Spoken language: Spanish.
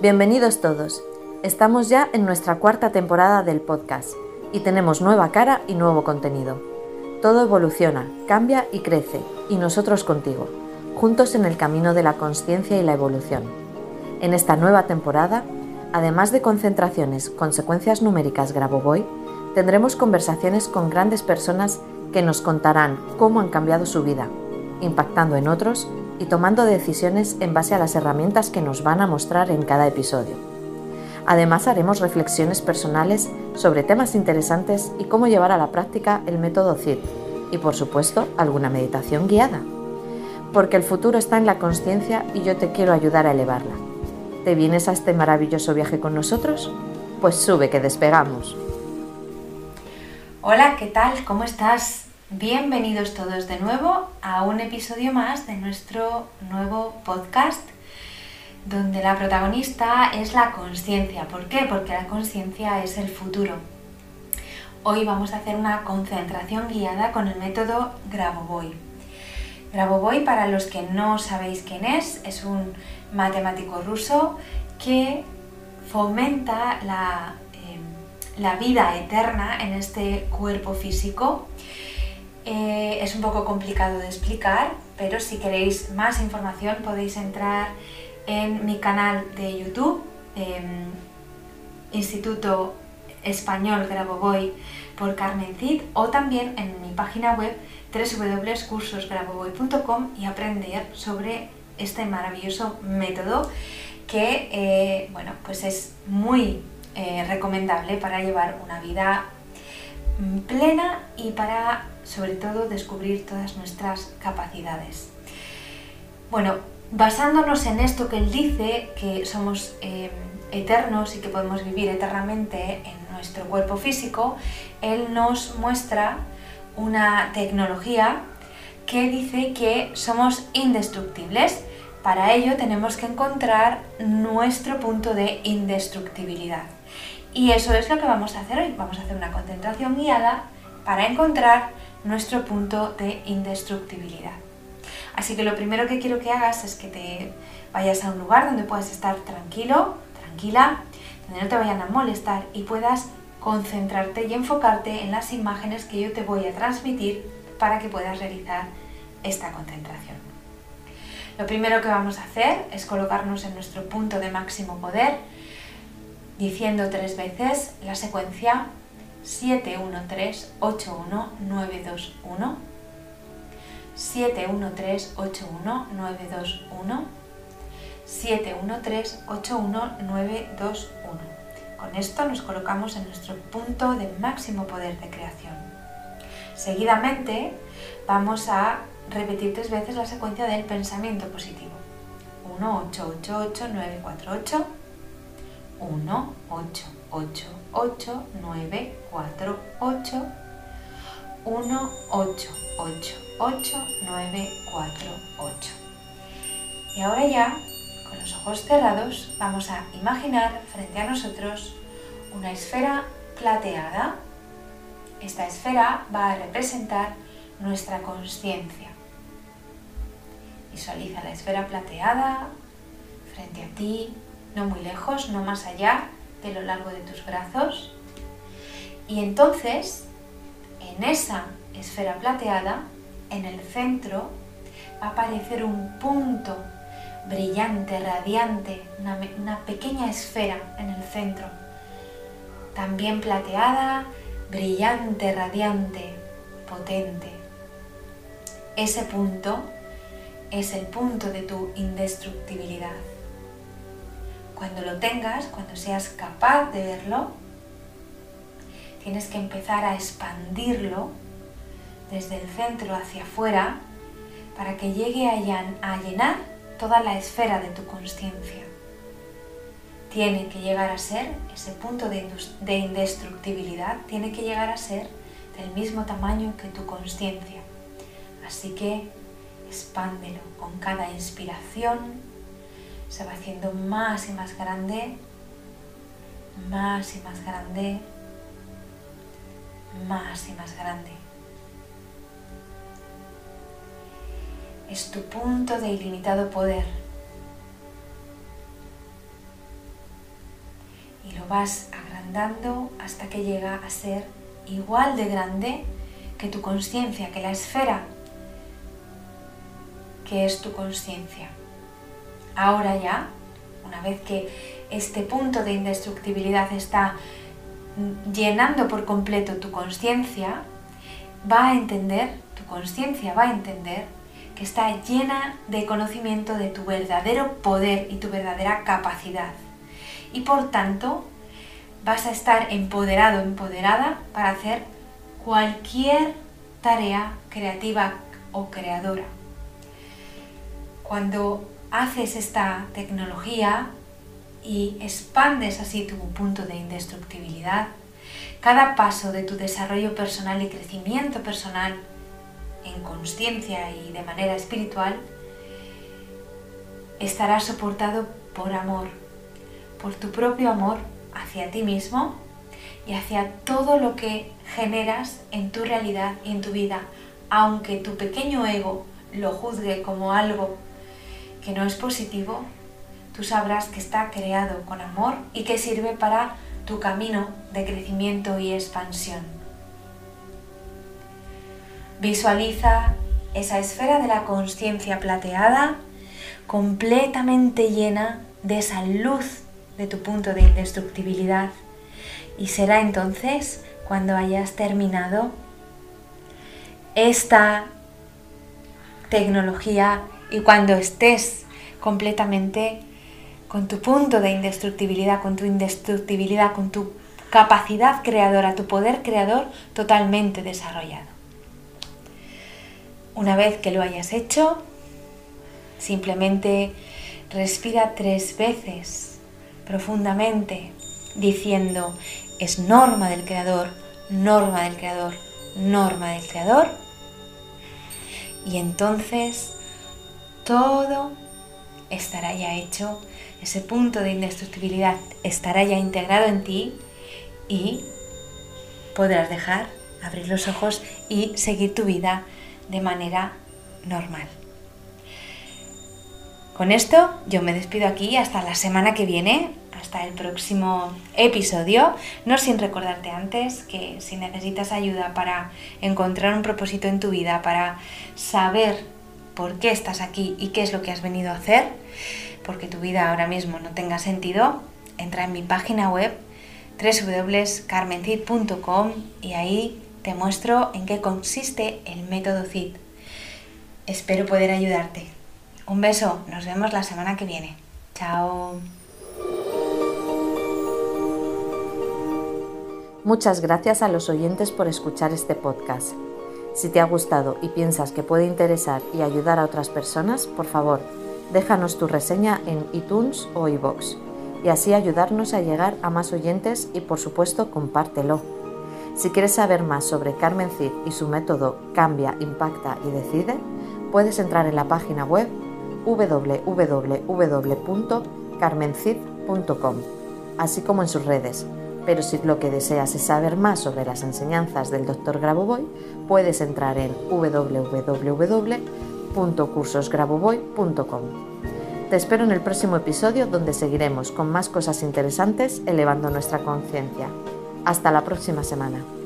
Bienvenidos todos. Estamos ya en nuestra cuarta temporada del podcast y tenemos nueva cara y nuevo contenido. Todo evoluciona, cambia y crece, y nosotros contigo, juntos en el camino de la conciencia y la evolución. En esta nueva temporada, además de concentraciones, consecuencias numéricas Grabovoi, tendremos conversaciones con grandes personas que nos contarán cómo han cambiado su vida, impactando en otros y tomando decisiones en base a las herramientas que nos van a mostrar en cada episodio. Además haremos reflexiones personales sobre temas interesantes y cómo llevar a la práctica el método CID y por supuesto alguna meditación guiada. Porque el futuro está en la conciencia y yo te quiero ayudar a elevarla. ¿Te vienes a este maravilloso viaje con nosotros? Pues sube que despegamos. Hola, ¿qué tal? ¿Cómo estás? Bienvenidos todos de nuevo a un episodio más de nuestro nuevo podcast donde la protagonista es la conciencia. ¿Por qué? Porque la conciencia es el futuro. Hoy vamos a hacer una concentración guiada con el método Grabovoi. Grabovoi, para los que no sabéis quién es, es un matemático ruso que fomenta la, eh, la vida eterna en este cuerpo físico eh, es un poco complicado de explicar, pero si queréis más información podéis entrar en mi canal de YouTube, em, Instituto Español Grabovoi por Carmen Cid, o también en mi página web www.cursosgrabovoy.com y aprender sobre este maravilloso método que eh, bueno, pues es muy eh, recomendable para llevar una vida plena y para sobre todo descubrir todas nuestras capacidades. Bueno, basándonos en esto que él dice, que somos eh, eternos y que podemos vivir eternamente en nuestro cuerpo físico, él nos muestra una tecnología que dice que somos indestructibles. Para ello tenemos que encontrar nuestro punto de indestructibilidad. Y eso es lo que vamos a hacer hoy. Vamos a hacer una concentración guiada para encontrar nuestro punto de indestructibilidad. Así que lo primero que quiero que hagas es que te vayas a un lugar donde puedas estar tranquilo, tranquila, donde no te vayan a molestar y puedas concentrarte y enfocarte en las imágenes que yo te voy a transmitir para que puedas realizar esta concentración. Lo primero que vamos a hacer es colocarnos en nuestro punto de máximo poder, diciendo tres veces la secuencia 713-81921, 713-81921, 713-81921. Con esto nos colocamos en nuestro punto de máximo poder de creación. Seguidamente vamos a repetir tres veces la secuencia del pensamiento positivo. 1, 8, 8, 8, 9, 4, 8. 1, 8, 8, 8, 9, 4, 8, 1, 8, 8, 8, 9, 4, 8. Y ahora ya, con los ojos cerrados, vamos a imaginar frente a nosotros una esfera plateada. Esta esfera va a representar nuestra conciencia. Visualiza la esfera plateada frente a ti, no muy lejos, no más allá, de lo largo de tus brazos. Y entonces, en esa esfera plateada, en el centro, va a aparecer un punto brillante, radiante, una, pequeña esfera en el centro. También plateada, brillante, radiante, potente. Ese punto es el punto de tu indestructibilidad. Cuando lo tengas, cuando seas capaz de verlo, tienes que empezar a expandirlo desde el centro hacia afuera para que llegue a llenar toda la esfera de tu conciencia. Tiene que llegar a ser ese punto de indestructibilidad, tiene que llegar a ser del mismo tamaño que tu conciencia. Así que expándelo con cada inspiración se va haciendo más y más grande, más y más grande, más y más grande. Es tu punto de ilimitado poder. vas agrandando hasta que llega a ser igual de grande que tu conciencia, que la esfera que es tu conciencia. Ahora ya, una vez que este punto de indestructibilidad está llenando por completo tu conciencia, va a entender, tu conciencia va a entender que está llena de conocimiento de tu verdadero poder y tu verdadera capacidad. Y por tanto, vas a estar empoderado, empoderada para hacer cualquier tarea creativa o creadora. Cuando haces esta tecnología y expandes así tu punto de indestructibilidad, cada paso de tu desarrollo personal y crecimiento personal en conciencia y de manera espiritual estará soportado por amor, por tu propio amor hacia ti mismo y hacia todo lo que generas en tu realidad y en tu vida, aunque tu pequeño ego lo juzgue como algo que no es positivo, tú sabrás que está creado con amor y que sirve para tu camino de crecimiento y expansión. Visualiza esa esfera de la conciencia plateada completamente llena de esa luz de tu punto de indestructibilidad y será entonces cuando hayas terminado esta tecnología y cuando estés completamente con tu punto de indestructibilidad, con tu indestructibilidad, con tu capacidad creadora, tu poder creador totalmente desarrollado. Una vez que lo hayas hecho, simplemente respira tres veces profundamente diciendo, es norma del creador, norma del creador, norma del creador. Y entonces todo estará ya hecho, ese punto de indestructibilidad estará ya integrado en ti y podrás dejar, abrir los ojos y seguir tu vida de manera normal. Con esto yo me despido aquí hasta la semana que viene, hasta el próximo episodio, no sin recordarte antes que si necesitas ayuda para encontrar un propósito en tu vida, para saber por qué estás aquí y qué es lo que has venido a hacer, porque tu vida ahora mismo no tenga sentido, entra en mi página web www.carmencid.com y ahí te muestro en qué consiste el método CID. Espero poder ayudarte. Un beso, nos vemos la semana que viene. Chao. Muchas gracias a los oyentes por escuchar este podcast. Si te ha gustado y piensas que puede interesar y ayudar a otras personas, por favor, déjanos tu reseña en iTunes o iVoox y así ayudarnos a llegar a más oyentes y por supuesto compártelo. Si quieres saber más sobre Carmen Cid y su método Cambia, Impacta y Decide, puedes entrar en la página web www.carmencid.com, así como en sus redes pero si lo que deseas es saber más sobre las enseñanzas del Dr. Grabovoi, puedes entrar en www.cursosgrabovoi.com. Te espero en el próximo episodio donde seguiremos con más cosas interesantes elevando nuestra conciencia. Hasta la próxima semana.